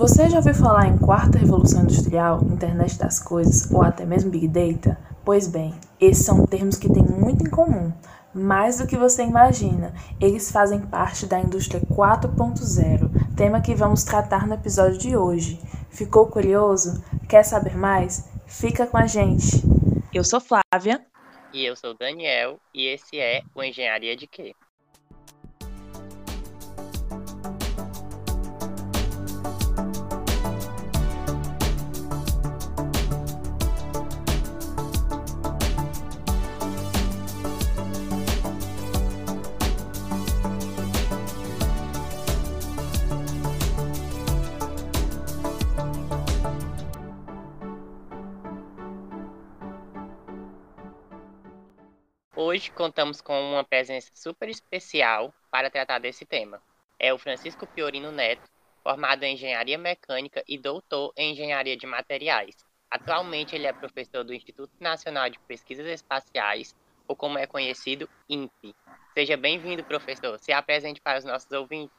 Você já ouviu falar em quarta revolução industrial, internet das coisas ou até mesmo big data? Pois bem, esses são termos que têm muito em comum. Mais do que você imagina, eles fazem parte da indústria 4.0, tema que vamos tratar no episódio de hoje. Ficou curioso? Quer saber mais? Fica com a gente! Eu sou Flávia. E eu sou Daniel, e esse é o Engenharia de Quê? Hoje contamos com uma presença super especial para tratar desse tema. É o Francisco Piorino Neto, formado em Engenharia Mecânica e doutor em Engenharia de Materiais. Atualmente ele é professor do Instituto Nacional de Pesquisas Espaciais, ou como é conhecido, INPE. Seja bem-vindo, professor. Se apresente para os nossos ouvintes.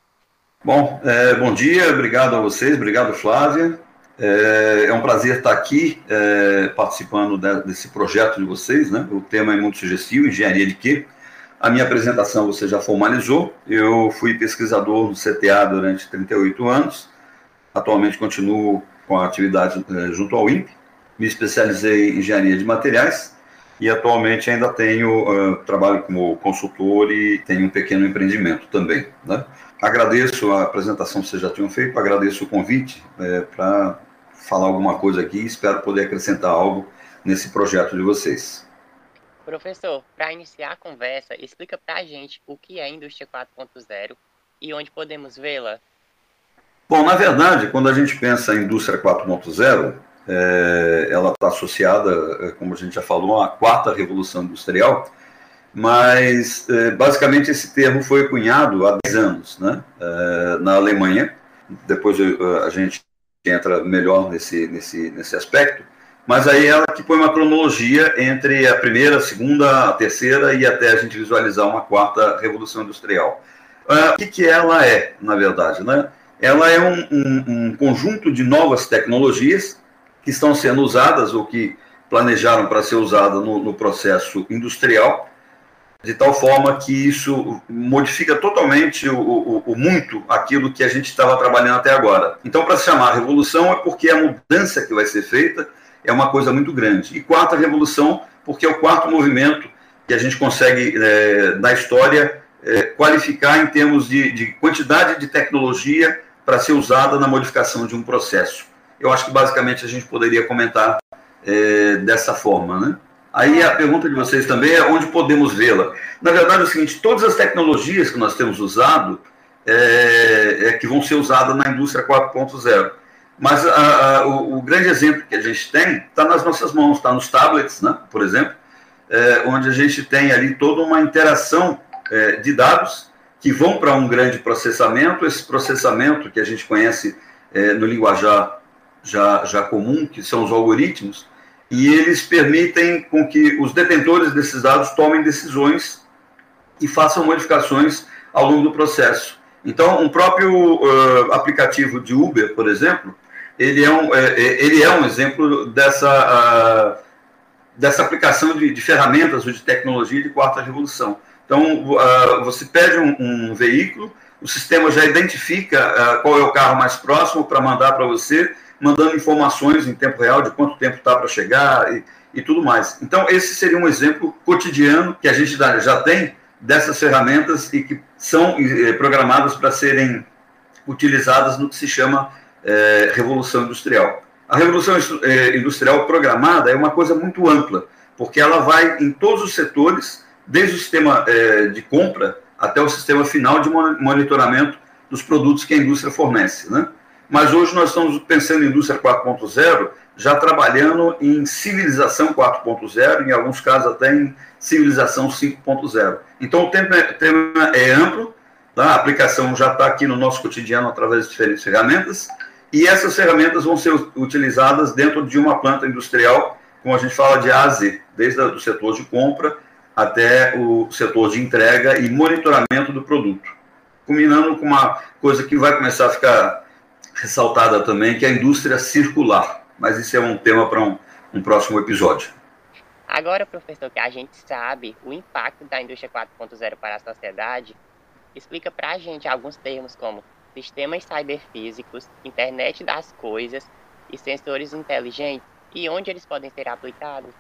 Bom, é, bom dia, obrigado a vocês, obrigado, Flávia. É, é um prazer estar aqui é, participando de, desse projeto de vocês, né? O tema é muito sugestivo, engenharia de quê? A minha apresentação você já formalizou. Eu fui pesquisador no CTA durante 38 anos. Atualmente continuo com a atividade é, junto ao INPE. Me especializei em engenharia de materiais e atualmente ainda tenho uh, trabalho como consultor e tenho um pequeno empreendimento também. Né? Agradeço a apresentação que vocês já tinham feito, agradeço o convite é, para falar alguma coisa aqui e espero poder acrescentar algo nesse projeto de vocês. Professor, para iniciar a conversa, explica para a gente o que é a indústria 4.0 e onde podemos vê-la. Bom, na verdade, quando a gente pensa em indústria 4.0, é, ela está associada, é, como a gente já falou, à quarta revolução industrial, mas é, basicamente esse termo foi cunhado há 10 anos, né, é, na Alemanha. Depois a gente entra melhor nesse, nesse, nesse aspecto, mas aí ela que põe uma cronologia entre a primeira, a segunda, a terceira e até a gente visualizar uma quarta revolução industrial. Uh, o que, que ela é, na verdade? Né? Ela é um, um, um conjunto de novas tecnologias que estão sendo usadas ou que planejaram para ser usada no, no processo industrial de tal forma que isso modifica totalmente o, o, o muito aquilo que a gente estava trabalhando até agora. Então, para se chamar revolução, é porque a mudança que vai ser feita é uma coisa muito grande. E quarta revolução, porque é o quarto movimento que a gente consegue, é, na história, é, qualificar em termos de, de quantidade de tecnologia para ser usada na modificação de um processo. Eu acho que basicamente a gente poderia comentar é, dessa forma, né? Aí a pergunta de vocês também é onde podemos vê-la. Na verdade é o seguinte, todas as tecnologias que nós temos usado é, é que vão ser usadas na indústria 4.0. Mas a, a, o, o, grande exemplo que a gente tem está nas nossas mãos, está nos tablets, né, por exemplo, é, onde a gente tem ali toda uma interação é, de dados que vão para um grande processamento. Esse processamento que a gente conhece é, no linguajar já, já comum, que são os algoritmos, e eles permitem com que os detentores desses dados tomem decisões e façam modificações ao longo do processo. Então, um próprio uh, aplicativo de Uber, por exemplo, ele é um, é, é ele é um exemplo dessa, uh, dessa aplicação de, de, ferramentas ou de tecnologia de quarta revolução. Então, uh, você pede um, um, veículo, o sistema já identifica qual é o carro mais próximo para mandar para você, mandando informações em tempo real de quanto tempo está para chegar e, e, tudo mais. Então, esse seria um exemplo cotidiano que a gente já tem dessas ferramentas e que são eh, programadas para serem utilizadas no que se chama é, revolução industrial. A revolução eh, industrial programada é uma coisa muito ampla, porque ela vai em todos os setores, desde o sistema é, de compra até o sistema final de monitoramento dos produtos que a indústria fornece. Né? Mas hoje nós estamos pensando em indústria 4.0, já trabalhando em civilização 4.0, em alguns casos até em civilização 5.0. Então o tema, é amplo, tá? a aplicação já está aqui no nosso cotidiano através de diferentes ferramentas, e essas ferramentas vão ser utilizadas dentro de uma planta industrial, como a gente fala de A a Z, desde o setor de compra até o setor de entrega e monitoramento do produto. Combinando com uma coisa que vai começar a ficar ressaltada também, que é a indústria circular. Mas isso é um tema para um, um próximo episódio. Agora, professor, que a gente sabe o impacto da indústria 4.0 para a sociedade, explica para a gente alguns termos como sistemas cyberfísicos, internet das coisas e sensores inteligentes e onde eles podem ser aplicados.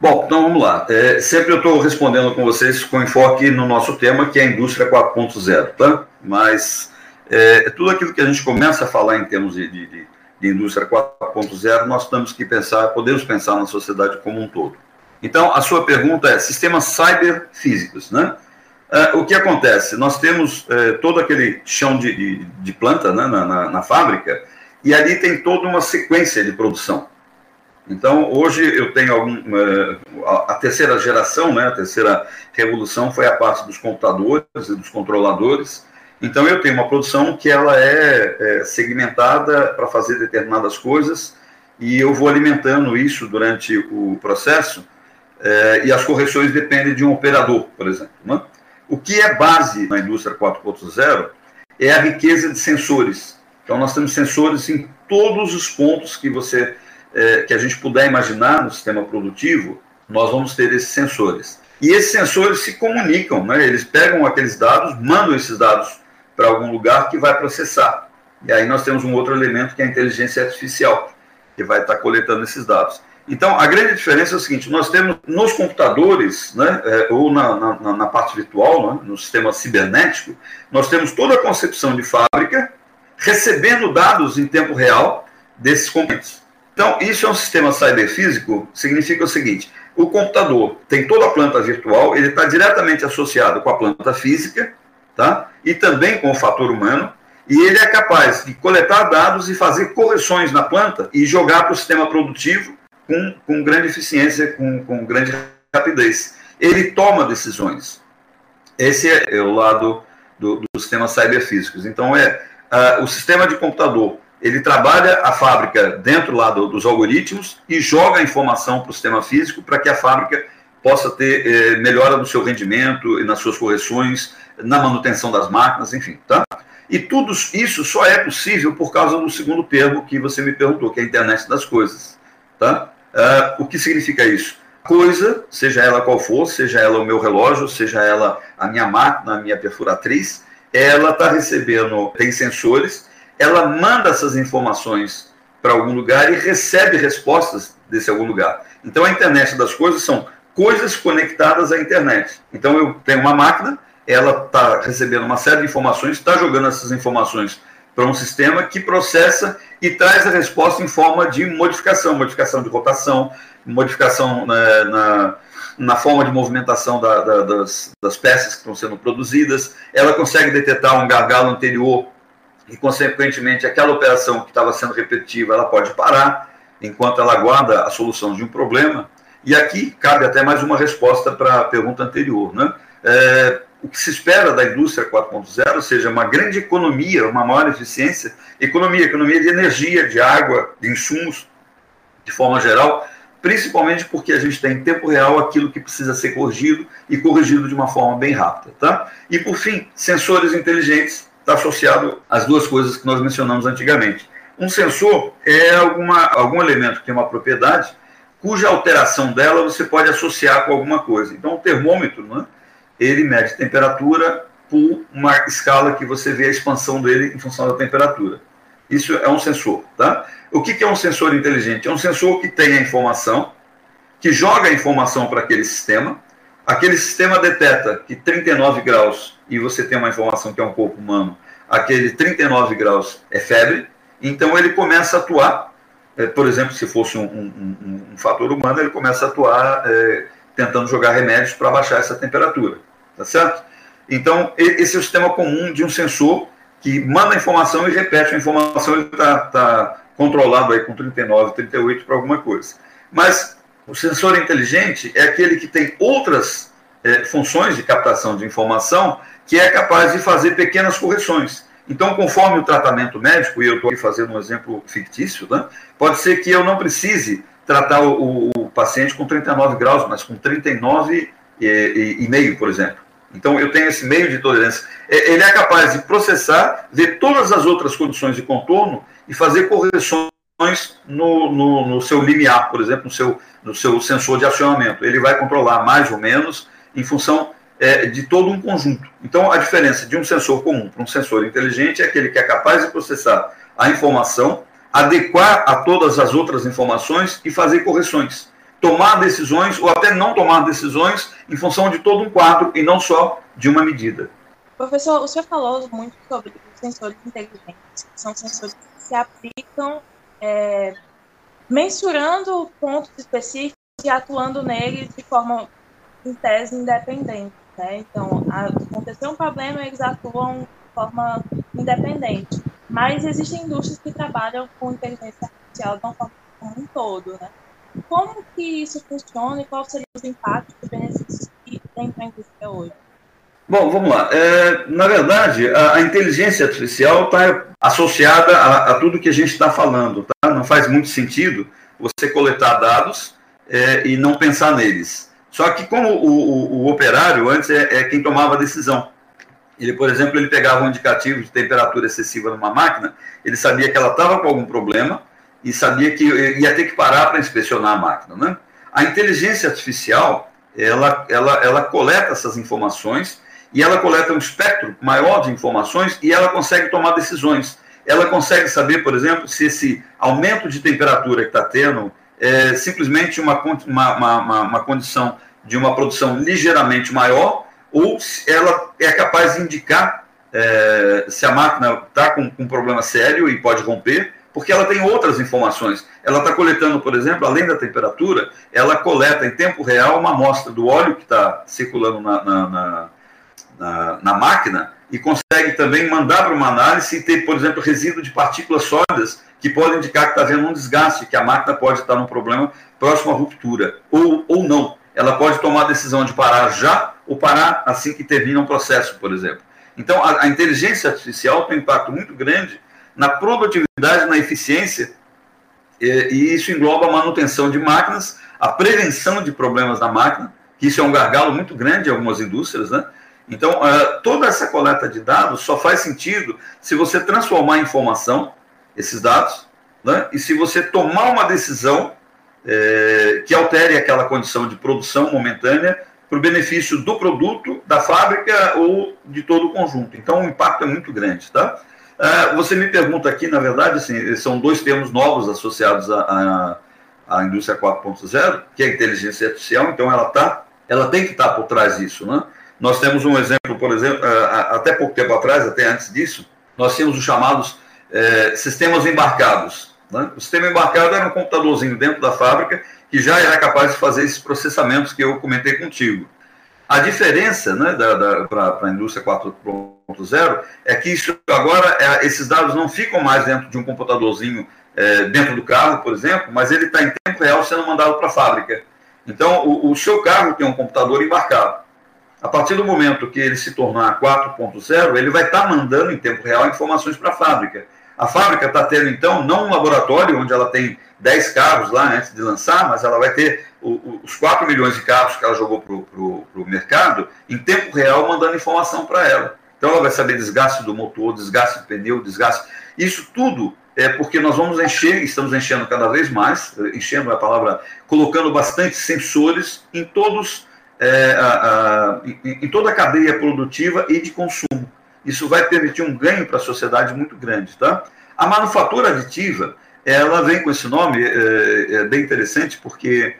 Bom, então vamos lá. É, sempre eu estou respondendo com vocês com enfoque no nosso tema, que é a indústria 4.0, tá? Mas é, tudo aquilo que a gente começa a falar em termos de, de, de de indústria 4.0, nós temos que pensar, podemos pensar na sociedade como um todo. Então, a sua pergunta é sistemas cyberfísicos, né? Uh, o que acontece? Nós temos uh, todo aquele chão de, de, de planta né, na, na, na, fábrica e ali tem toda uma sequência de produção. Então, hoje eu tenho algum, uh, a terceira geração, né, a terceira revolução foi a parte dos computadores e dos controladores, então eu tenho uma produção que ela é, é segmentada para fazer determinadas coisas e eu vou alimentando isso durante o processo é, e as correções dependem de um operador, por exemplo. Né? O que é base na indústria 4.0 é a riqueza de sensores. Então nós temos sensores em todos os pontos que você é, que a gente puder imaginar no sistema produtivo, nós vamos ter esses sensores. E esses sensores se comunicam, né? eles pegam aqueles dados, mandam esses dados para algum lugar que vai processar. E aí nós temos um outro elemento que é a inteligência artificial, que vai estar coletando esses dados. Então, a grande diferença é o seguinte: nós temos nos computadores, né, é, ou na, na, na, parte virtual, né, no sistema cibernético, nós temos toda a concepção de fábrica recebendo dados em tempo real desses componentes. Então, isso é um sistema cyberfísico, significa o seguinte: o computador tem toda a planta virtual, ele está diretamente associado com a planta física, tá? e também com o fator humano, e ele é capaz de coletar dados e fazer correções na planta e jogar para o sistema produtivo com, com grande eficiência, com, com grande rapidez. Ele toma decisões. Esse é o lado do, do sistema cyberfísicos. Então, é uh, o sistema de computador, ele trabalha a fábrica dentro lá do, dos algoritmos e joga a informação para o sistema físico para que a fábrica possa ter eh, melhora no seu rendimento e nas suas correções, na manutenção das máquinas, enfim, tá? E tudo isso só é possível por causa do segundo termo que você me perguntou, que é a internet das coisas, tá? Uh, o que significa isso? Coisa, seja ela qual for, seja ela o meu relógio, seja ela a minha máquina, a minha perfuratriz, ela está recebendo, tem sensores, ela manda essas informações para algum lugar e recebe respostas desse algum lugar. Então a internet das coisas são coisas conectadas à internet. Então eu tenho uma máquina, ela está recebendo uma série de informações, está jogando essas informações para um sistema que processa e traz a resposta em forma de modificação, modificação de rotação, modificação né, na, na forma de movimentação da, da, das, das peças que estão sendo produzidas. Ela consegue detectar um gargalo anterior e, consequentemente, aquela operação que estava sendo repetitiva, ela pode parar enquanto ela aguarda a solução de um problema. E aqui cabe até mais uma resposta para a pergunta anterior, né? É, o que se espera da indústria 4.0 seja uma grande economia, uma maior eficiência, economia, economia de energia, de água, de insumos, de forma geral, principalmente porque a gente tem em tempo real aquilo que precisa ser corrigido e corrigido de uma forma bem rápida, tá? E por fim, sensores inteligentes está associado às duas coisas que nós mencionamos antigamente. Um sensor é alguma, algum elemento que tem uma propriedade cuja alteração dela você pode associar com alguma coisa. Então, o termômetro, né? Ele mede temperatura por uma escala que você vê a expansão dele em função da temperatura. Isso é um sensor, tá? O que é um sensor inteligente? É um sensor que tem a informação, que joga a informação para aquele sistema, aquele sistema detecta que 39 graus, e você tem uma informação que é um corpo humano, aquele 39 graus é febre, então ele começa a atuar, é, por exemplo, se fosse um, um, um, um, fator humano, ele começa a atuar é, tentando jogar remédios para baixar essa temperatura, tá certo? Então, esse é o sistema comum de um sensor que manda a informação e repete a informação, ele está tá controlado aí com 39, 38 para alguma coisa. Mas o sensor inteligente é aquele que tem outras é, funções de captação de informação que é capaz de fazer pequenas correções. Então, conforme o tratamento médico, e eu estou aqui fazendo um exemplo fictício, né, pode ser que eu não precise tratar o, o, paciente com 39 graus, mas com 39 e, e, e meio, por exemplo. Então, eu tenho esse meio de tolerância. É, ele é capaz de processar, ver todas as outras condições de contorno e fazer correções no, no, no, seu limiar, por exemplo, no seu, no seu sensor de acionamento. Ele vai controlar mais ou menos em função é, de todo um conjunto. Então, a diferença de um sensor comum para um sensor inteligente é aquele que é capaz de processar a informação, adequar a todas as outras informações e fazer correções. Tomar decisões ou até não tomar decisões em função de todo um quadro e não só de uma medida. Professor, o senhor falou muito sobre os sensores inteligentes, que são sensores que se aplicam é, mensurando pontos específicos e atuando neles de forma, em tese, independente. Né? Então, aconteceu um problema, eles atuam de forma independente. Mas existem indústrias que trabalham com inteligência artificial de uma forma como um todo. Né? Como que isso funciona e quais seriam os impactos e benefícios que tem para a indústria hoje? Bom, vamos lá. É, na verdade, a, a inteligência artificial está associada a, a, tudo que a gente está falando. Tá? Não faz muito sentido você coletar dados é, e não pensar neles. Só que como o, o, o operário antes é, é, quem tomava a decisão. Ele, por exemplo, ele pegava um indicativo de temperatura excessiva numa máquina, ele sabia que ela estava com algum problema e sabia que ia ter que parar para inspecionar a máquina. Né? A inteligência artificial, ela, ela, ela coleta essas informações e ela coleta um espectro maior de informações e ela consegue tomar decisões. Ela consegue saber, por exemplo, se esse aumento de temperatura que está tendo é simplesmente uma, uma, uma, uma condição de uma produção ligeiramente maior ou ela é capaz de indicar é, se a máquina está com, com um problema sério e pode romper, porque ela tem outras informações. Ela está coletando, por exemplo, além da temperatura, ela coleta em tempo real uma amostra do óleo que está circulando na, na, na na, na máquina e consegue também mandar para uma análise e ter, por exemplo, resíduo de partículas sólidas que podem indicar que está havendo um desgaste, que a máquina pode estar num problema próximo à ruptura, ou, ou não. Ela pode tomar a decisão de parar já ou parar assim que termina um processo, por exemplo. Então, a, a inteligência artificial tem um impacto muito grande na produtividade, na eficiência, e, e isso engloba a manutenção de máquinas, a prevenção de problemas na máquina, que isso é um gargalo muito grande em algumas indústrias, né? Então, uh, toda essa coleta de dados só faz sentido se você transformar em informação esses dados, né? e se você tomar uma decisão é, que altere aquela condição de produção momentânea para o benefício do produto, da fábrica ou de todo o conjunto. Então, o impacto é muito grande. Tá? Uh, você me pergunta aqui, na verdade, assim, são dois termos novos associados à, à, à indústria 4.0, que é a inteligência artificial, então ela, tá, ela tem que estar tá por trás disso. Né? Nós temos um exemplo, por exemplo, até pouco tempo atrás, até antes disso, nós tínhamos os chamados é, sistemas embarcados. Né? O sistema embarcado era um computadorzinho dentro da fábrica que já era capaz de fazer esses processamentos que eu comentei contigo. A diferença né, para a indústria 4.0 é que isso agora, é, esses dados não ficam mais dentro de um computadorzinho é, dentro do carro, por exemplo, mas ele está em tempo real sendo mandado para a fábrica. Então, o, o seu carro tem um computador embarcado. A partir do momento que ele se tornar 4.0, ele vai estar tá mandando em tempo real informações para a fábrica. A fábrica está tendo, então, não um laboratório onde ela tem 10 carros lá antes de lançar, mas ela vai ter o, os 4 milhões de carros que ela jogou para o mercado em tempo real mandando informação para ela. Então ela vai saber desgaste do motor, desgaste do pneu, desgaste. Isso tudo é porque nós vamos encher, estamos enchendo cada vez mais, enchendo é a palavra, colocando bastante sensores em todos é, a, a, em, em, toda a cadeia produtiva e de consumo. Isso vai permitir um ganho para a sociedade muito grande. Tá? A manufatura aditiva, ela vem com esse nome, é, é bem interessante, porque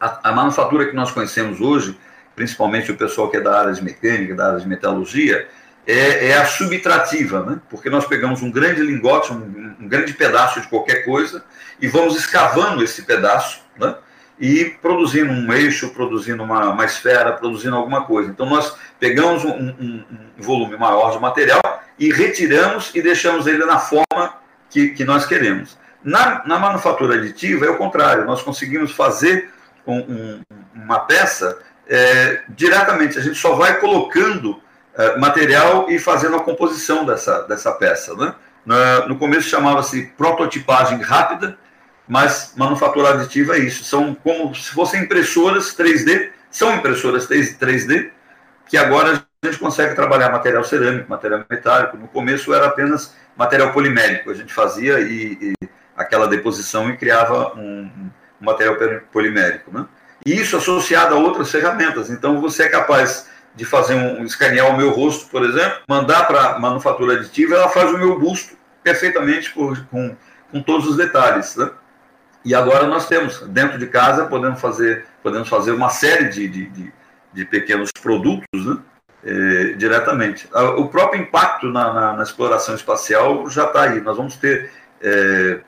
a, a, manufatura que nós conhecemos hoje, principalmente o pessoal que é da área de mecânica, da área de metalurgia, é, é a subtrativa, né? porque nós pegamos um grande lingote, um, um grande pedaço de qualquer coisa, e vamos escavando esse pedaço, né? e produzindo um eixo, produzindo uma, uma esfera, produzindo alguma coisa. Então, nós pegamos um, um, um, volume maior de material e retiramos e deixamos ele na forma que, que nós queremos. Na, na manufatura aditiva é o contrário, nós conseguimos fazer um, uma peça é, diretamente, a gente só vai colocando é, material e fazendo a composição dessa, dessa peça. Né? no começo chamava-se prototipagem rápida, mas manufatura aditiva é isso. São como se fossem impressoras 3D, são impressoras 3D, que agora a gente consegue trabalhar material cerâmico, material metálico. No começo era apenas material polimérico, a gente fazia e, e aquela deposição e criava um, um material polimérico. Né? E isso associado a outras ferramentas. Então você é capaz de fazer um, escanear o meu rosto, por exemplo, mandar para a manufatura aditiva, ela faz o meu busto perfeitamente por, com, com todos os detalhes. Né? E agora nós temos, dentro de casa, podemos fazer, podemos fazer uma série de, de, de, de pequenos produtos né? É, diretamente. O próprio impacto na, na, na exploração espacial já está aí. Nós vamos ter é,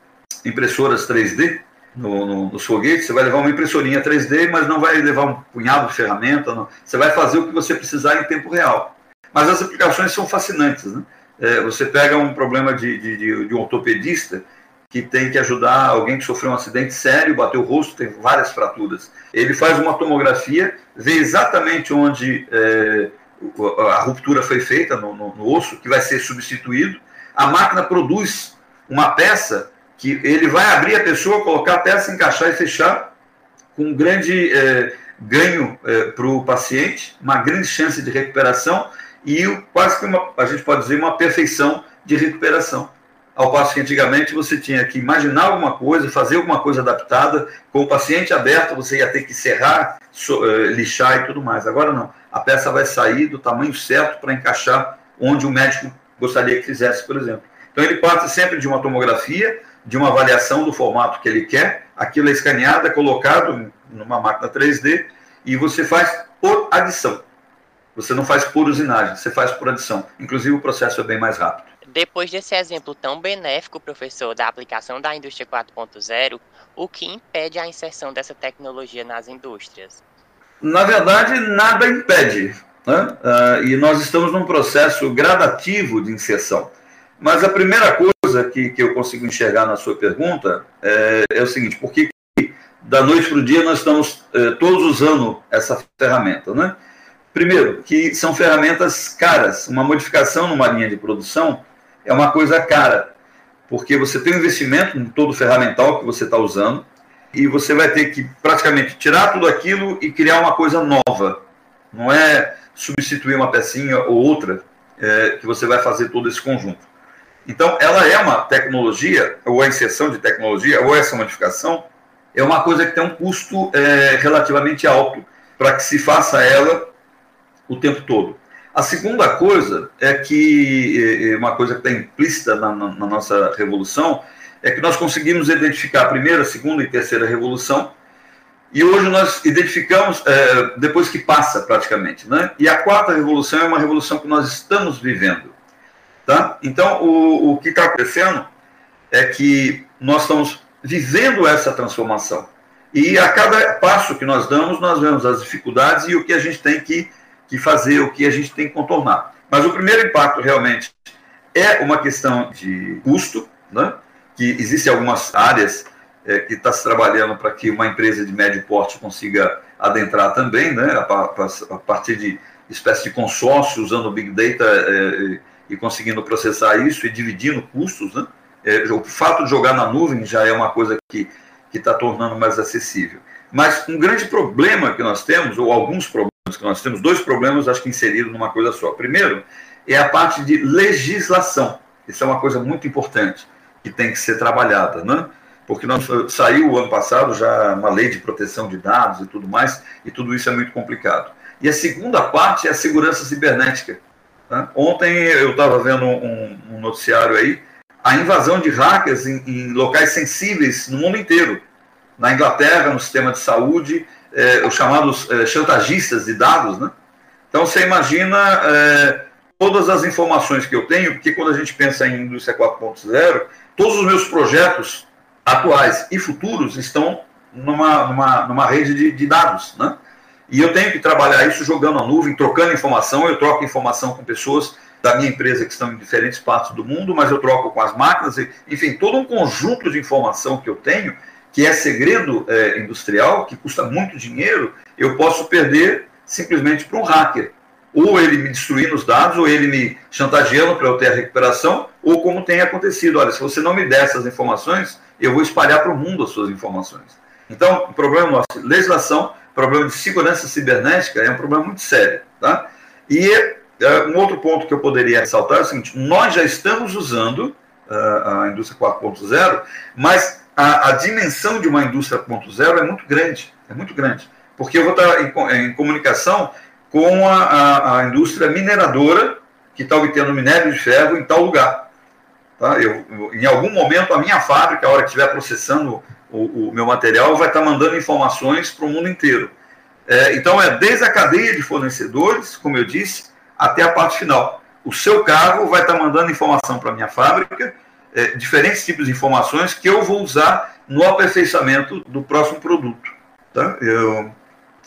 impressoras 3D no, no, nos foguetes, você vai levar uma impressorinha 3D, mas não vai levar um punhado de ferramenta, não. você vai fazer o que você precisar em tempo real. Mas as aplicações são fascinantes. Né? É, você pega um problema de, de, de, de um ortopedista que tem que ajudar alguém que sofreu um acidente sério, bateu o rosto, tem várias fraturas. Ele faz uma tomografia, vê exatamente onde a ruptura foi feita no, no, no, osso, que vai ser substituído. A máquina produz uma peça que ele vai abrir a pessoa, colocar a peça, encaixar e fechar, com um grande é, ganho é, para o paciente, uma grande chance de recuperação e quase que uma, a gente pode dizer, uma perfeição de recuperação. Ao passo que antigamente você tinha que imaginar alguma coisa, fazer alguma coisa adaptada, com o paciente aberto você ia ter que serrar, uh, lixar e tudo mais. Agora não, a peça vai sair do tamanho certo para encaixar onde o médico gostaria que fizesse, por exemplo. Então ele parte sempre de uma tomografia, de uma avaliação do formato que ele quer, aquilo é escaneado, é colocado numa máquina 3D e você faz por adição. Você não faz por usinagem, você faz por adição. Inclusive o processo é bem mais rápido. Depois desse exemplo tão benéfico, professor, da aplicação da indústria 4.0, o que impede a inserção dessa tecnologia nas indústrias? Na verdade, nada impede. Né? Uh, e nós estamos num processo gradativo de inserção. Mas a primeira coisa que, que eu consigo enxergar na sua pergunta é, é o seguinte: por que da noite para o dia nós estamos eh, todos usando essa ferramenta? Né? Primeiro, que são ferramentas caras. Uma modificação numa linha de produção é uma coisa cara, porque você tem um investimento em todo o ferramental que você está usando e você vai ter que praticamente tirar tudo aquilo e criar uma coisa nova. Não é substituir uma pecinha ou outra é, que você vai fazer todo esse conjunto. Então, ela é uma tecnologia, ou a inserção de tecnologia, ou essa modificação, é uma coisa que tem um custo é, relativamente alto para que se faça ela o tempo todo. A segunda coisa é que, uma coisa que está implícita na, na, nossa revolução, é que nós conseguimos identificar a primeira, a segunda e terceira revolução, e hoje nós identificamos é, depois que passa praticamente. Né? E a quarta revolução é uma revolução que nós estamos vivendo. Tá? Então, o, o que está acontecendo é que nós estamos vivendo essa transformação. E a cada passo que nós damos, nós vemos as dificuldades e o que a gente tem que que fazer, o que a gente tem que contornar. Mas o primeiro impacto realmente é uma questão de custo, né? que existem algumas áreas é, que está se trabalhando para que uma empresa de médio porte consiga adentrar também, né? a, a, a partir de espécie de consórcio, usando o Big Data é, e conseguindo processar isso e dividindo custos. Né? É, o fato de jogar na nuvem já é uma coisa que está tornando mais acessível. Mas um grande problema que nós temos, ou alguns problemas, que nós temos dois problemas, acho que inseridos numa coisa só. Primeiro, é a parte de legislação. Isso é uma coisa muito importante que tem que ser trabalhada, né? Porque nós, saiu o ano passado já uma lei de proteção de dados e tudo mais, e tudo isso é muito complicado. E a segunda parte é a segurança cibernética. Né? Ontem eu estava vendo um, um, noticiário aí, a invasão de hackers em, em locais sensíveis no mundo inteiro. Na Inglaterra, no sistema de saúde, é, os chamados é, chantagistas de dados, né? Então você imagina é, todas as informações que eu tenho, porque quando a gente pensa em indústria 4.0, todos os meus projetos atuais e futuros estão numa, numa, numa rede de, de dados, né? E eu tenho que trabalhar isso jogando a nuvem, trocando informação. Eu troco informação com pessoas da minha empresa que estão em diferentes partes do mundo, mas eu troco com as máquinas, enfim, todo um conjunto de informação que eu tenho que é segredo é, industrial, que custa muito dinheiro, eu posso perder simplesmente para um hacker. Ou ele me destruindo os dados, ou ele me chantageando para eu ter a recuperação, ou como tem acontecido. Olha, se você não me der essas informações, eu vou espalhar para o mundo as suas informações. Então, o problema nosso, legislação, problema de segurança cibernética é um problema muito sério. Tá? E uh, um outro ponto que eu poderia ressaltar é o seguinte: nós já estamos usando uh, a indústria 4.0, mas a, a, dimensão de uma indústria 4.0 é muito grande, é muito grande, porque eu vou estar em, em comunicação com a, a, a indústria mineradora que está obtendo minério de ferro em tal lugar. Tá? Eu, em algum momento, a minha fábrica, a hora que estiver processando o, o meu material, vai estar mandando informações para o mundo inteiro. É, então, é desde a cadeia de fornecedores, como eu disse, até a parte final. O seu cargo vai estar mandando informação para a minha fábrica, é, diferentes tipos de informações que eu vou usar no aperfeiçoamento do próximo produto. Tá? Eu,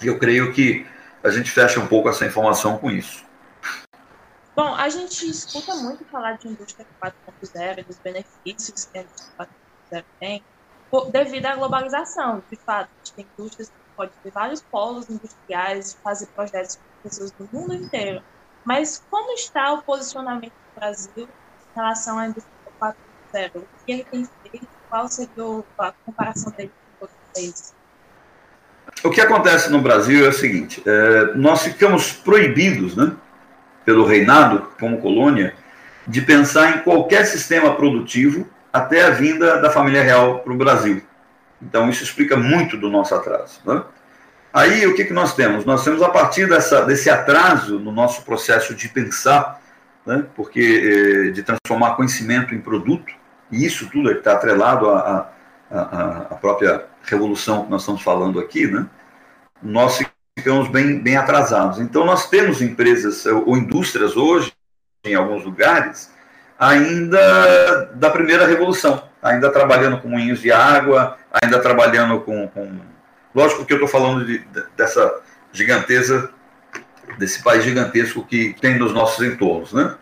eu creio que a gente fecha um pouco essa informação com isso. Bom, a gente escuta muito falar de indústria 4.0 dos benefícios que a indústria 4.0 tem, devido à globalização. De fato, a gente tem indústrias que podem ter vários polos industriais, fazer projetos com pessoas do mundo inteiro. Mas como está o posicionamento do Brasil em relação à indústria 4.0? O que ele tem feito? Qual seria a comparação dele com países? O que acontece no Brasil é o seguinte: é, nós ficamos proibidos, né, pelo reinado, como colônia, de pensar em qualquer sistema produtivo até a vinda da família real para o Brasil. Então, isso explica muito do nosso atraso. Né? Aí, o que, que nós temos? Nós temos, a partir dessa, desse atraso no nosso processo de pensar, né? porque eh, de transformar conhecimento em produto, e isso tudo é está atrelado à, à, à própria revolução que nós estamos falando aqui, né? nós ficamos bem, bem atrasados. Então, nós temos empresas ou indústrias hoje, em alguns lugares, ainda da primeira revolução, ainda trabalhando com moinhos de água, ainda trabalhando com. com... Lógico que eu estou falando de, dessa giganteza, desse país gigantesco que tem nos nossos entornos, né?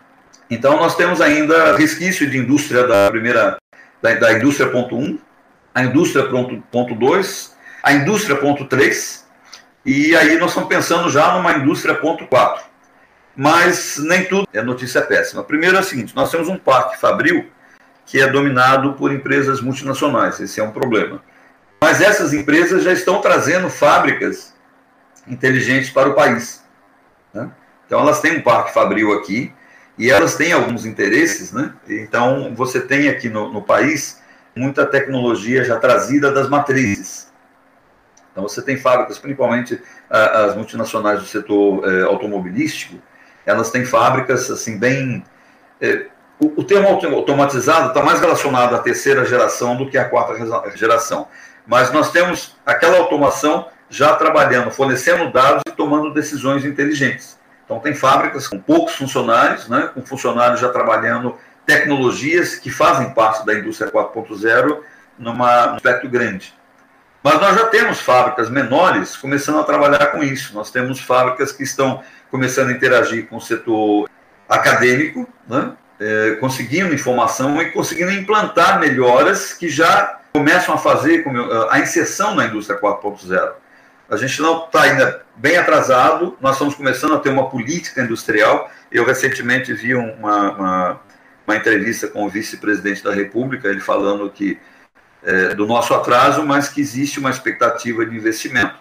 Então nós temos ainda resquício de indústria da primeira, da, da indústria ponto 1, a indústria ponto, ponto 2, a indústria ponto 3, e aí nós estamos pensando já numa indústria ponto 4. Mas nem tudo é notícia péssima. Primeiro é o seguinte: nós temos um parque fabril que é dominado por empresas multinacionais. Esse é um problema. Mas essas empresas já estão trazendo fábricas inteligentes para o país. Né? Então elas têm um parque fabril aqui e elas têm alguns interesses. Né? Então você tem aqui no, no país muita tecnologia já trazida das matrizes. Então você tem fábricas, principalmente as multinacionais do setor eh, automobilístico, elas têm fábricas assim bem. É, o, o termo automatizado está mais relacionado à terceira geração do que à quarta geração. Mas nós temos aquela automação já trabalhando, fornecendo dados e tomando decisões inteligentes. Então tem fábricas com poucos funcionários, né, com funcionários já trabalhando tecnologias que fazem parte da indústria 4.0 num aspecto grande. Mas nós já temos fábricas menores começando a trabalhar com isso. Nós temos fábricas que estão começando a interagir com o setor acadêmico, né? é, conseguindo informação e conseguindo implantar melhoras que já começam a fazer a inserção na indústria 4.0. A gente não está ainda bem atrasado, nós estamos começando a ter uma política industrial. Eu recentemente vi uma, uma, uma entrevista com o vice-presidente da República, ele falando que é, do nosso atraso, mas que existe uma expectativa de investimento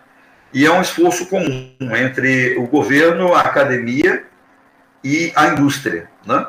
e é um esforço comum entre o governo, a academia e a indústria. Né?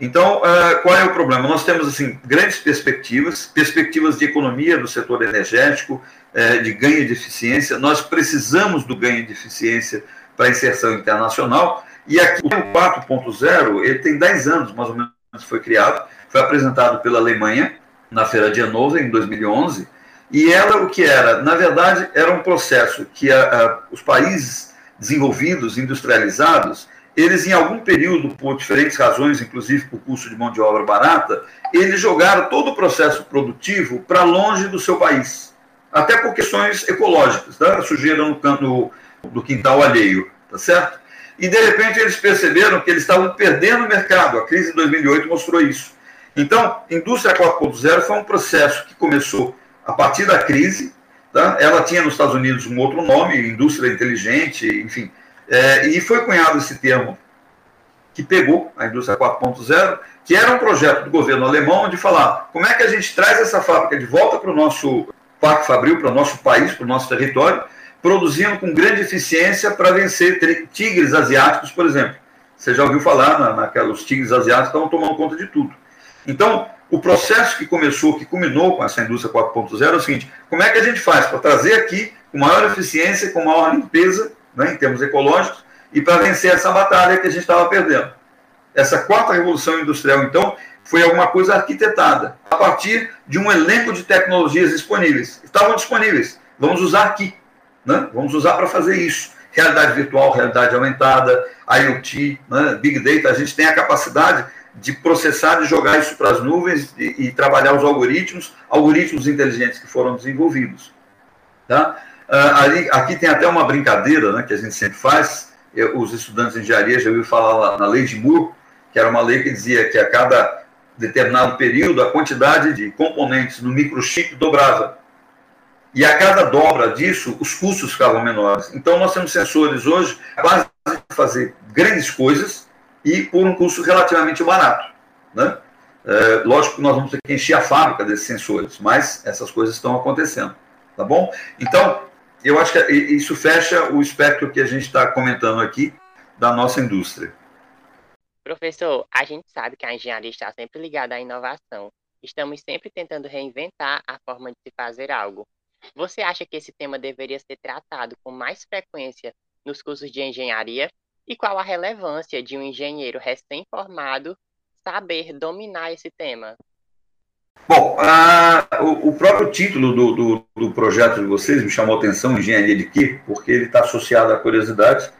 Então, uh, qual é o problema? Nós temos assim grandes perspectivas, perspectivas de economia do setor energético, uh, de ganho de eficiência. Nós precisamos do ganho de eficiência para a inserção internacional. E aqui o 4.0, ele tem 10 anos, mais ou menos, foi criado, foi apresentado pela Alemanha na Feira de Hannover em 2011 e ela, o que era? Na verdade, era um processo que a, os países desenvolvidos, industrializados, eles, em algum período, por diferentes razões, inclusive por custo de mão de obra barata, eles jogaram todo o processo produtivo para longe do seu país. Até por questões ecológicas, tá? sujeira no canto do quintal alheio, tá certo? E, de repente, eles perceberam que eles estavam perdendo o mercado. A crise de 2008 mostrou isso. Então, indústria 4.0 foi um processo que começou a partir da crise. Tá? Ela tinha nos Estados Unidos um outro nome, indústria inteligente, enfim. É, e foi cunhado esse termo que pegou a indústria 4.0, que era um projeto do governo alemão de falar como é que a gente traz essa fábrica de volta para o nosso parque fabril, para o nosso país, para o nosso território, produzindo com grande eficiência para vencer tigres asiáticos, por exemplo. Você já ouviu falar na, tigres asiáticos estão tomando conta de tudo. Então, o processo que começou, que culminou com essa indústria 4.0 é o seguinte: como é que a gente faz para trazer aqui com maior eficiência, com maior limpeza, né, em termos ecológicos, e para vencer essa batalha que a gente estava perdendo? Essa quarta revolução industrial, então, foi alguma coisa arquitetada a partir de um elenco de tecnologias disponíveis. Estavam disponíveis. Vamos usar aqui. Né? Vamos usar para fazer isso. Realidade virtual, realidade aumentada, IoT, né? Big Data. A gente tem a capacidade de processar, de jogar isso para as nuvens e, e, trabalhar os algoritmos, algoritmos inteligentes que foram desenvolvidos. Tá? Ali, aqui tem até uma brincadeira né, que a gente sempre faz. Eu, os estudantes de engenharia já ouviram falar na lei de Moore, que era uma lei que dizia que a cada determinado período a quantidade de componentes no microchip dobrava. E a cada dobra disso, os custos ficavam menores. Então, nós temos sensores hoje de fazer grandes coisas e por um custo relativamente barato. Né? É, lógico que nós vamos ter que encher a fábrica desses sensores, mas essas coisas estão acontecendo. Tá bom? Então, eu acho que isso fecha o espectro que a gente está comentando aqui da nossa indústria. Professor, a gente sabe que a engenharia está sempre ligada à inovação. Estamos sempre tentando reinventar a forma de se fazer algo. Você acha que esse tema deveria ser tratado com mais frequência nos cursos de engenharia? E qual a relevância de um engenheiro recém-formado saber dominar esse tema? Bom, o, o, próprio título do, do, do, projeto de vocês me chamou a atenção, Engenharia de quê? Porque ele está associado à curiosidade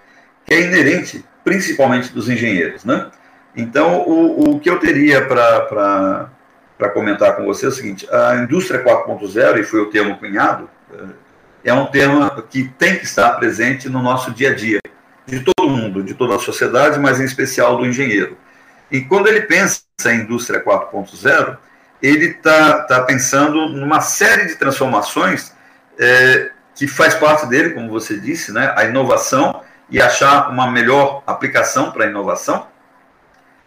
que é inerente, principalmente dos engenheiros, né? Então, o, o que eu teria para comentar com você é o seguinte: a indústria 4.0, e foi o termo cunhado, é um tema que tem que estar presente no nosso dia a dia, de todo mundo, de toda a sociedade, mas em especial do engenheiro. E quando ele pensa em indústria 4.0, ele está tá pensando numa série de transformações é, que faz parte dele, como você disse, né, a inovação e achar uma melhor aplicação para a inovação,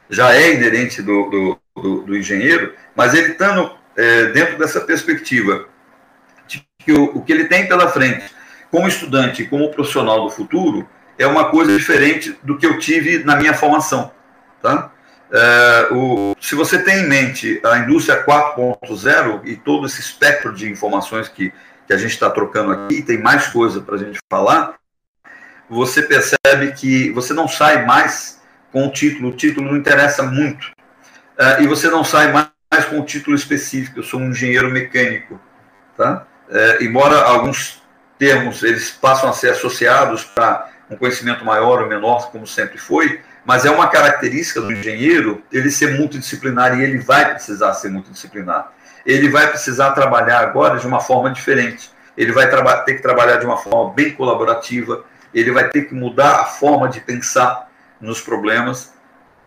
já é inerente do, do, do, do engenheiro, mas ele estando é, dentro dessa perspectiva de que o, o que ele tem pela frente, como estudante, como profissional do futuro, é uma coisa diferente do que eu tive na minha formação. Tá? É, o, se você tem em mente a indústria 4.0 e todo esse espectro de informações que, que a gente está trocando aqui, tem mais coisa para a gente falar, você percebe que você não sai mais com o título, o título não interessa muito. Uh, e você não sai mais, com o título específico, eu sou um engenheiro mecânico. Tá? Uh, embora alguns termos eles passam a ser associados para um conhecimento maior ou menor, como sempre foi, mas é uma característica do engenheiro ele ser multidisciplinar e ele vai precisar ser multidisciplinar. Ele vai precisar trabalhar agora de uma forma diferente. Ele vai ter que trabalhar de uma forma bem colaborativa, ele vai ter que mudar a forma de pensar nos problemas.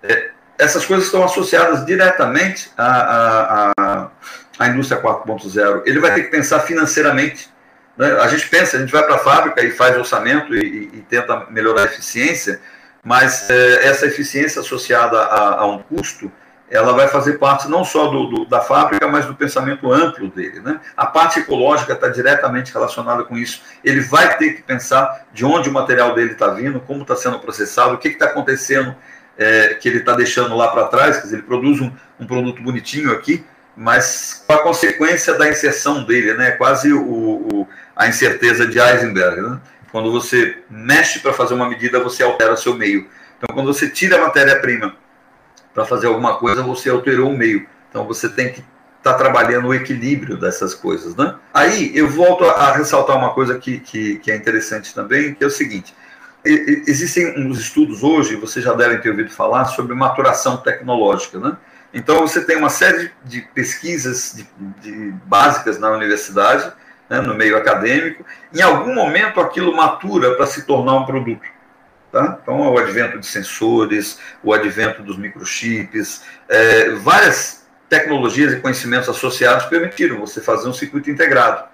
É, essas coisas estão associadas diretamente à, à, à indústria 4.0. Ele vai ter que pensar financeiramente. Né? A gente pensa, a gente vai para a fábrica e faz orçamento e, e, tenta melhorar a eficiência, mas é, essa eficiência associada a, a um custo ela vai fazer parte não só do, do, da fábrica, mas do pensamento amplo dele. Né? A parte ecológica está diretamente relacionada com isso. Ele vai ter que pensar de onde o material dele está vindo, como está sendo processado, o que está acontecendo é, que ele está deixando lá para trás. Quer dizer, ele produz um, um, produto bonitinho aqui, mas com a consequência da inserção dele, né? quase o, o a incerteza de Heisenberg. Né? Quando você mexe para fazer uma medida, você altera seu meio. Então, quando você tira a matéria-prima para fazer alguma coisa, você alterou o meio. Então você tem que estar tá trabalhando o equilíbrio dessas coisas, né? Aí eu volto a, ressaltar uma coisa que, que, que, é interessante também, que é o seguinte: existem uns estudos hoje, vocês já devem ter ouvido falar sobre maturação tecnológica, né? Então você tem uma série de pesquisas de, de básicas na universidade, né, no meio acadêmico. Em algum momento aquilo matura para se tornar um produto. Tá? Então, o advento de sensores, o advento dos microchips, é, várias tecnologias e conhecimentos associados permitiram você fazer um circuito integrado.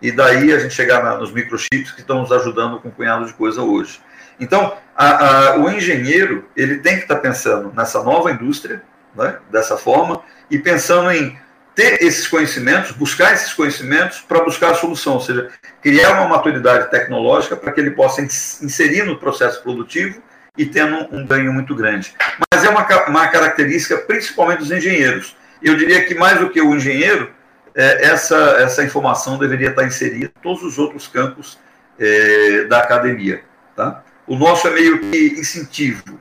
E daí a gente chegar na, nos microchips que estão nos ajudando com um punhado de coisa hoje. Então, a, a, o engenheiro ele tem que estar tá pensando nessa nova indústria, né, dessa forma, e pensando em ter esses conhecimentos, buscar esses conhecimentos para buscar a solução, ou seja, criar uma maturidade tecnológica para que ele possa inserir no processo produtivo e tendo um ganho muito grande. Mas é uma, uma característica principalmente dos engenheiros. Eu diria que mais do que o engenheiro, é, essa, essa informação deveria estar inserida em todos os outros campos é, da academia. Tá? O nosso é meio que incentivo,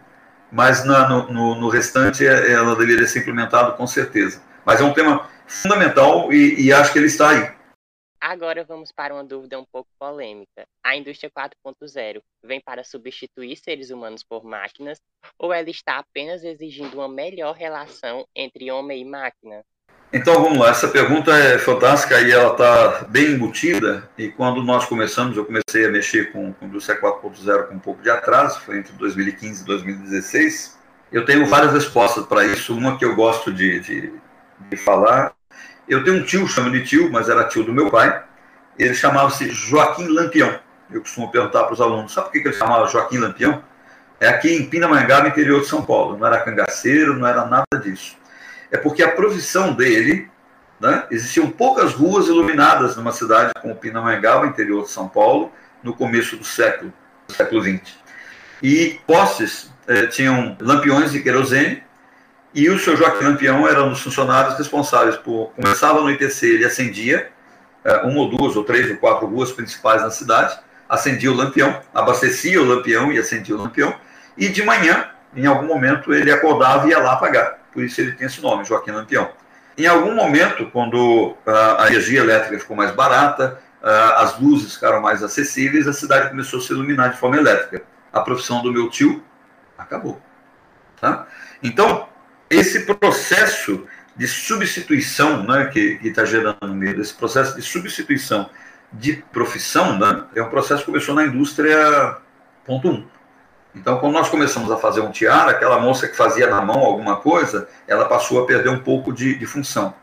mas na, no, no, no, restante é, ela deveria ser implementada com certeza. Mas é um tema fundamental e, e acho que ele está aí. Agora vamos para uma dúvida um pouco polêmica. A indústria 4.0 vem para substituir seres humanos por máquinas ou ela está apenas exigindo uma melhor relação entre homem e máquina? Então vamos lá, essa pergunta é fantástica e ela está bem embutida. E quando nós começamos, eu comecei a mexer com, com indústria 4.0 com um pouco de atraso, foi entre 2015 e 2016. Eu tenho várias respostas para isso. Uma que eu gosto de, de, de, falar. Eu tenho um tio, chamo de tio, mas era tio do meu pai. Ele chamava-se Joaquim Lampião. Eu costumo perguntar para os alunos: sabe por que ele chamava Joaquim Lampião? É aqui em Pindamonhangaba, interior de São Paulo. Não era cangaceiro, não era nada disso é porque a profissão dele, né, existiam poucas ruas iluminadas numa cidade como Pindamonhangaba, interior de São Paulo, no começo do século, do século XX. E postes eh, tinham lampiões de querosene, e o senhor Joaquim Lampião era um dos funcionários responsáveis por. Começava no ITC, ele acendia eh, uma ou duas ou três ou quatro ruas principais na cidade, acendia o lampião, abastecia o lampião e acendia o lampião, e de manhã, em algum momento, ele acordava e ia lá apagar por isso ele tem esse nome, Joaquim Lampião. Em algum momento, quando a energia elétrica ficou mais barata, as luzes ficaram mais acessíveis, a cidade começou a se iluminar de forma elétrica. A profissão do meu tio acabou. Tá? Então, esse processo de substituição né, que está gerando medo, esse processo de substituição de profissão, né, é um processo que começou na indústria ponto um. Então, quando nós começamos a fazer um tiara, aquela moça que fazia na mão alguma coisa, ela passou a perder um pouco de, de função.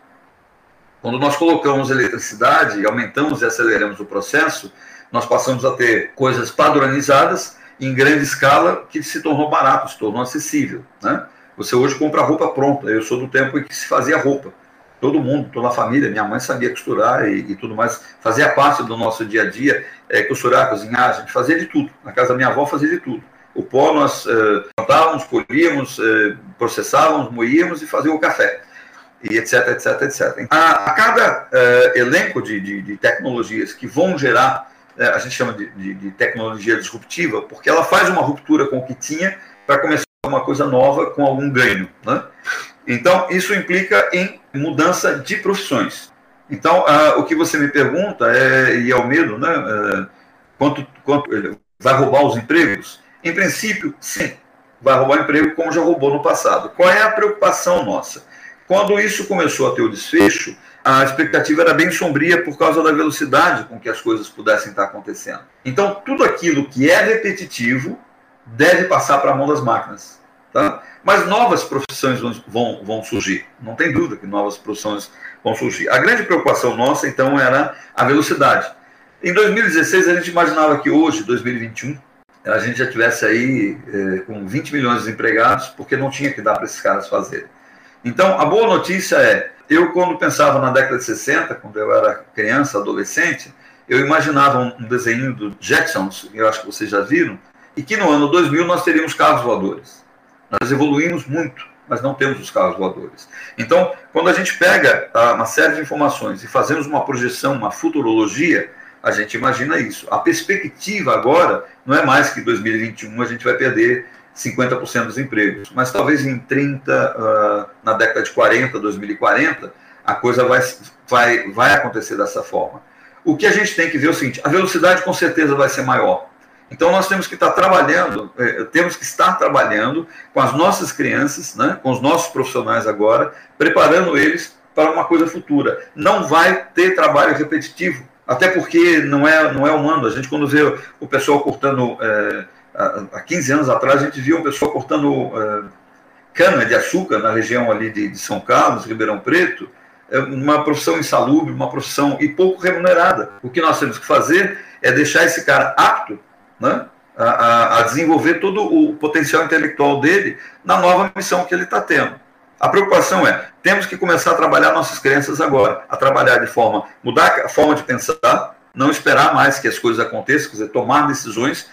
Quando nós colocamos eletricidade, aumentamos e aceleramos o processo, nós passamos a ter coisas padronizadas em grande escala que se tornou barato, se tornou acessível. Né? Você hoje compra roupa pronta. Eu sou do tempo em que se fazia roupa. Todo mundo, toda a família, minha mãe sabia costurar e, e tudo mais, fazia parte do nosso dia a dia, é, costurar, cozinhar, a gente fazia de tudo. Na casa da minha avó fazia de tudo. O pó nós eh, plantávamos, colhíamos, eh, processávamos, moíamos e fazíamos o café. E etc, etc, etc. A, a cada eh, elenco de, de, de, tecnologias que vão gerar, a gente chama de, de, tecnologia disruptiva, porque ela faz uma ruptura com o que tinha para começar uma coisa nova com algum ganho. Né? Então, isso implica em mudança de profissões. Então, uh, o que você me pergunta é, e é o medo, né? Uh, quanto, quanto vai roubar os empregos? Em princípio, sim, vai roubar emprego como já roubou no passado. Qual é a preocupação nossa? Quando isso começou a ter o desfecho, a expectativa era bem sombria por causa da velocidade com que as coisas pudessem estar acontecendo. Então, tudo aquilo que é repetitivo deve passar para a mão das máquinas. Tá? Mas novas profissões vão, vão, surgir. Não tem dúvida que novas profissões vão surgir. A grande preocupação nossa, então, era a velocidade. Em 2016, a gente imaginava que hoje, 2021, a gente já tivesse aí é, com 20 milhões de empregados, porque não tinha que dar para esses caras fazerem. Então, a boa notícia é, eu quando pensava na década de 60, quando eu era criança, adolescente, eu imaginava um desenho do Jetsons, eu acho que vocês já viram, e que no ano 2000 nós teríamos carros voadores. Nós evoluímos muito, mas não temos os carros voadores. Então, quando a gente pega tá, uma série de informações e fazemos uma projeção, uma futurologia, a gente imagina isso. A perspectiva agora não é mais que 2021 a gente vai perder 50% dos empregos, mas talvez em 30, uh, ah, na década de 40, 2040, a coisa vai, vai, vai acontecer dessa forma. O que a gente tem que ver é o seguinte: a velocidade com certeza vai ser maior. Então nós temos que estar trabalhando, eh, temos que estar trabalhando com as nossas crianças, né, com os nossos profissionais agora, preparando eles para uma coisa futura. Não vai ter trabalho repetitivo até porque não é, não é humano. A gente, quando vê o pessoal cortando. É, há 15 anos atrás, a gente via um pessoal cortando é, cana de açúcar na região ali de, de São Carlos, Ribeirão Preto, é uma profissão insalubre, uma profissão e pouco remunerada. O que nós temos que fazer é deixar esse cara apto né, a, a desenvolver todo o potencial intelectual dele na nova missão que ele está tendo. A preocupação é, temos que começar a trabalhar nossas crenças agora, a trabalhar de forma, mudar a forma de pensar, não esperar mais que as coisas aconteçam, quer dizer, tomar decisões.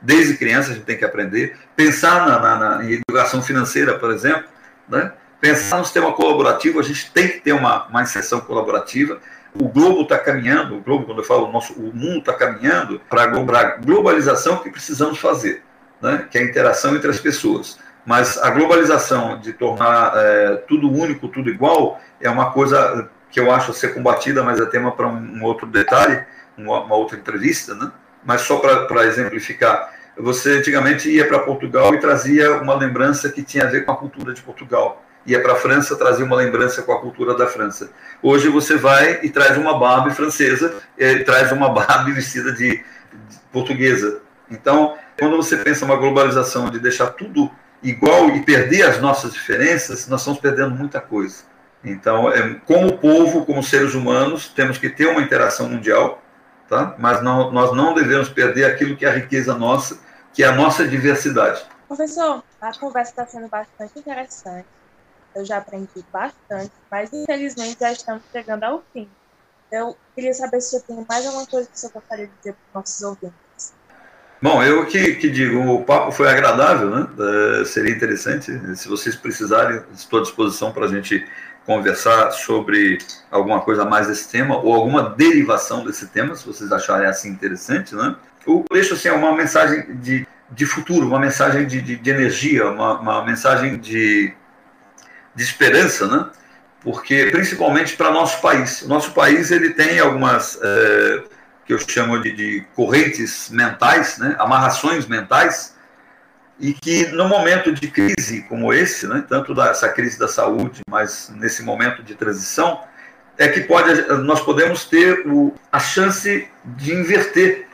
Desde criança a gente tem que aprender, pensar na, na, na em educação financeira, por exemplo, né? pensar no sistema colaborativo, a gente tem que ter uma, uma inserção colaborativa. O globo está caminhando, o globo, quando eu falo, o, nosso, o mundo está caminhando para a globalização que precisamos fazer, né? que é a interação entre as pessoas. Mas a globalização de tornar é, tudo único, tudo igual, é uma coisa que eu acho a ser combatida, mas é tema para um, outro detalhe, uma, uma, outra entrevista, né? Mas só para exemplificar, você antigamente ia para Portugal e trazia uma lembrança que tinha a ver com a cultura de Portugal. Ia para a França, trazia uma lembrança com a cultura da França. Hoje você vai e traz uma Barbie francesa, e traz uma Barbie vestida de, de portuguesa. Então, quando você pensa uma globalização de deixar tudo igual e perder as nossas diferenças, nós estamos perdendo muita coisa. Então, é, como povo, como seres humanos, temos que ter uma interação mundial, tá? mas não, nós não devemos perder aquilo que é a riqueza nossa, que é a nossa diversidade. Professor, a conversa está sendo bastante interessante. Eu já aprendi bastante, mas infelizmente já estamos chegando ao fim. Eu queria saber se eu tenho mais alguma coisa que senhor gostaria de dizer para os nossos ouvintes. Bom, eu que, que digo, o papo foi agradável, né? É, seria interessante. Se vocês precisarem, estou à disposição para a gente conversar sobre alguma coisa mais desse tema ou alguma derivação desse tema, se vocês acharem assim interessante, né? Eu deixo assim uma mensagem de, de futuro, uma mensagem de, de, de energia, uma, uma, mensagem de, de esperança, né? Porque principalmente para nosso país, nosso país ele tem algumas é, que eu chamo de, de correntes mentais, né, amarrações mentais, e que no momento de crise como esse, né, tanto dessa crise da saúde, mas nesse momento de transição, é que pode, nós podemos ter o, a chance de inverter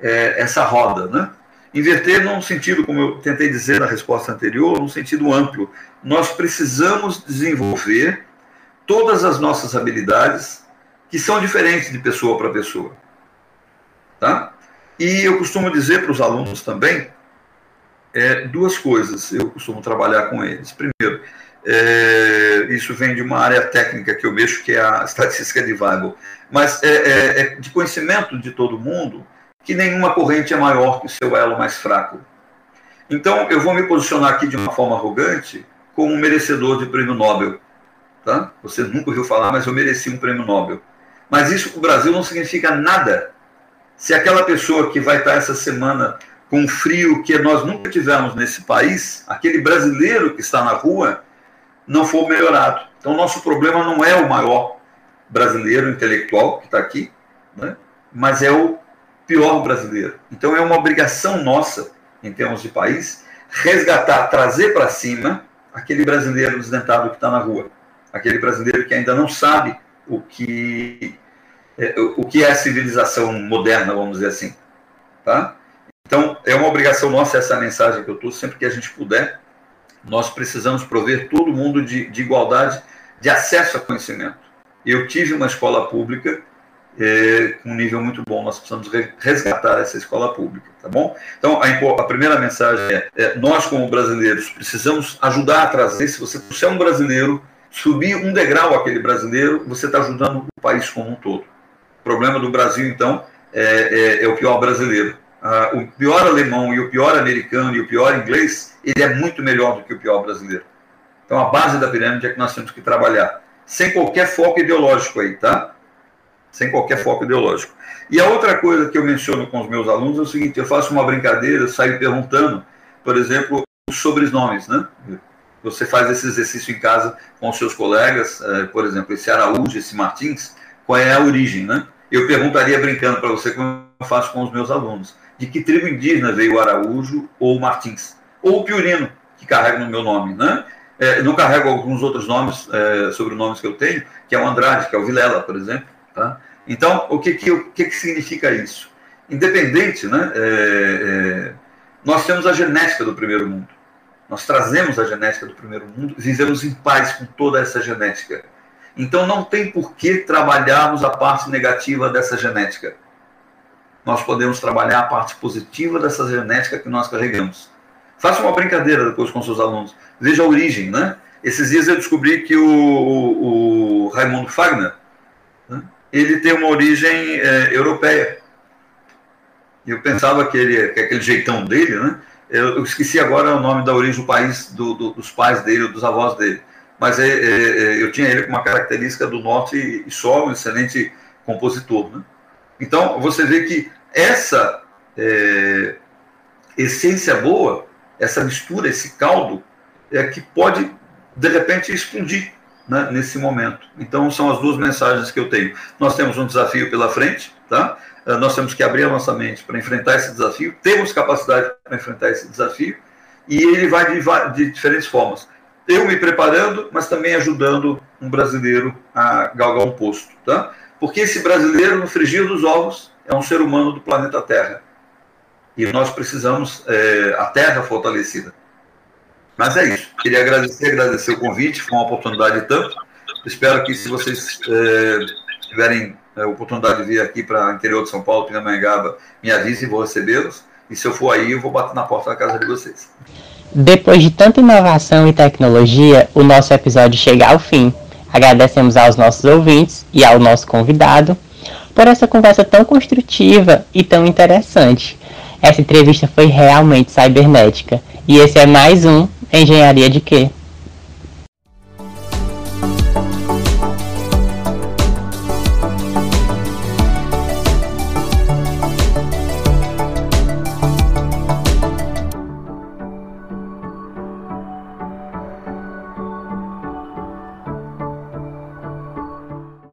é, essa roda, né? Inverter num sentido, como eu tentei dizer na resposta anterior, num sentido amplo. Nós precisamos desenvolver todas as nossas habilidades que são diferentes de pessoa para pessoa. Tá? E eu costumo dizer para os alunos também é, duas coisas, eu costumo trabalhar com eles. Primeiro, é, isso vem de uma área técnica que eu mexo, que é a estatística de Weibull, mas é, é, é de conhecimento de todo mundo que nenhuma corrente é maior que o seu elo mais fraco. Então, eu vou me posicionar aqui de uma forma arrogante como merecedor de prêmio Nobel. Tá? Você nunca ouviu falar, mas eu mereci um prêmio Nobel. Mas isso para o Brasil não significa nada se aquela pessoa que vai estar essa semana com frio que nós nunca tivemos nesse país, aquele brasileiro que está na rua, não for melhorado. Então, nosso problema não é o maior brasileiro intelectual que está aqui, né? mas é o pior brasileiro. Então, é uma obrigação nossa, em termos de país, resgatar, trazer para cima aquele brasileiro desdentado que está na rua, aquele brasileiro que ainda não sabe o que é, o que é a civilização moderna, vamos dizer assim. Tá? Então, é uma obrigação nossa essa mensagem que eu estou, sempre que a gente puder, nós precisamos prover todo mundo de, de igualdade de acesso a conhecimento. Eu tive uma escola pública é, com um nível muito bom, nós precisamos resgatar essa escola pública, tá bom? Então, a, a primeira mensagem é, é, nós como brasileiros precisamos ajudar a trazer, se você, se é um brasileiro, subir um degrau aquele brasileiro, você está ajudando o país como um todo. O problema do Brasil, então, é, é, é o pior brasileiro. Ah, o pior alemão e o pior americano e o pior inglês, ele é muito melhor do que o pior brasileiro. Então, a base da pirâmide é que nós temos que trabalhar, sem qualquer foco ideológico aí, tá? Sem qualquer foco ideológico. E a outra coisa que eu menciono com os meus alunos é o seguinte: eu faço uma brincadeira, saio perguntando, por exemplo, os sobrenomes, né? Você faz esse exercício em casa com os seus colegas, eh, por exemplo, esse Araújo, esse Martins, qual é a origem, né? Eu perguntaria brincando para você como eu faço com os meus alunos. De que tribo indígena veio o Araújo ou Martins? Ou o Piurino, que carrega no meu nome, né? É, não carrego alguns outros nomes, é, sobrenomes que eu tenho, que é o Andrade, que é o Vilela, por exemplo. Tá? Então, o que, que, o que, que significa isso? Independente, né? É, é, nós temos a genética do primeiro mundo. Nós trazemos a genética do primeiro mundo, vivemos em paz com toda essa genética. Então não tem por que trabalharmos a parte negativa dessa genética. Nós podemos trabalhar a parte positiva dessa genética que nós carregamos. Faça uma brincadeira depois com seus alunos. Veja a origem, né? Esses dias eu descobri que o, o, o Raimundo Fagner, ele tem uma origem é, europeia. Eu pensava que, ele, que aquele jeitão dele, né? Eu, eu, esqueci agora o nome da origem do país, do, do, dos pais dele, dos avós dele. Mas é, é, é, eu tinha ele com uma característica do norte e só um excelente compositor. Né? Então, você vê que essa é, essência boa, essa mistura, esse caldo, é que pode, de repente, explodir né, nesse momento. Então, são as duas mensagens que eu tenho. Nós temos um desafio pela frente, tá? Eh, nós temos que abrir a nossa mente para enfrentar esse desafio, temos capacidade para enfrentar esse desafio, e ele vai de, de diferentes formas. Eu me preparando, mas também ajudando um brasileiro a galgar um posto, tá? Porque esse brasileiro, no frigir dos ovos, é um ser humano do planeta Terra. E nós precisamos é, a Terra fortalecida. Mas é isso. Queria agradecer, agradecer o convite, foi uma oportunidade tanto. Espero que se vocês é, tiverem a oportunidade de vir aqui para o interior de São Paulo, Pindamonhangaba, me avise e vou recebê-los. E se eu for aí, eu vou bater na porta da casa de vocês. Depois de tanta inovação e tecnologia, o nosso episódio chega ao fim. Agradecemos aos nossos ouvintes e ao nosso convidado por essa conversa tão construtiva e tão interessante. Essa entrevista foi realmente cibernética. E esse é mais um Engenharia de quê?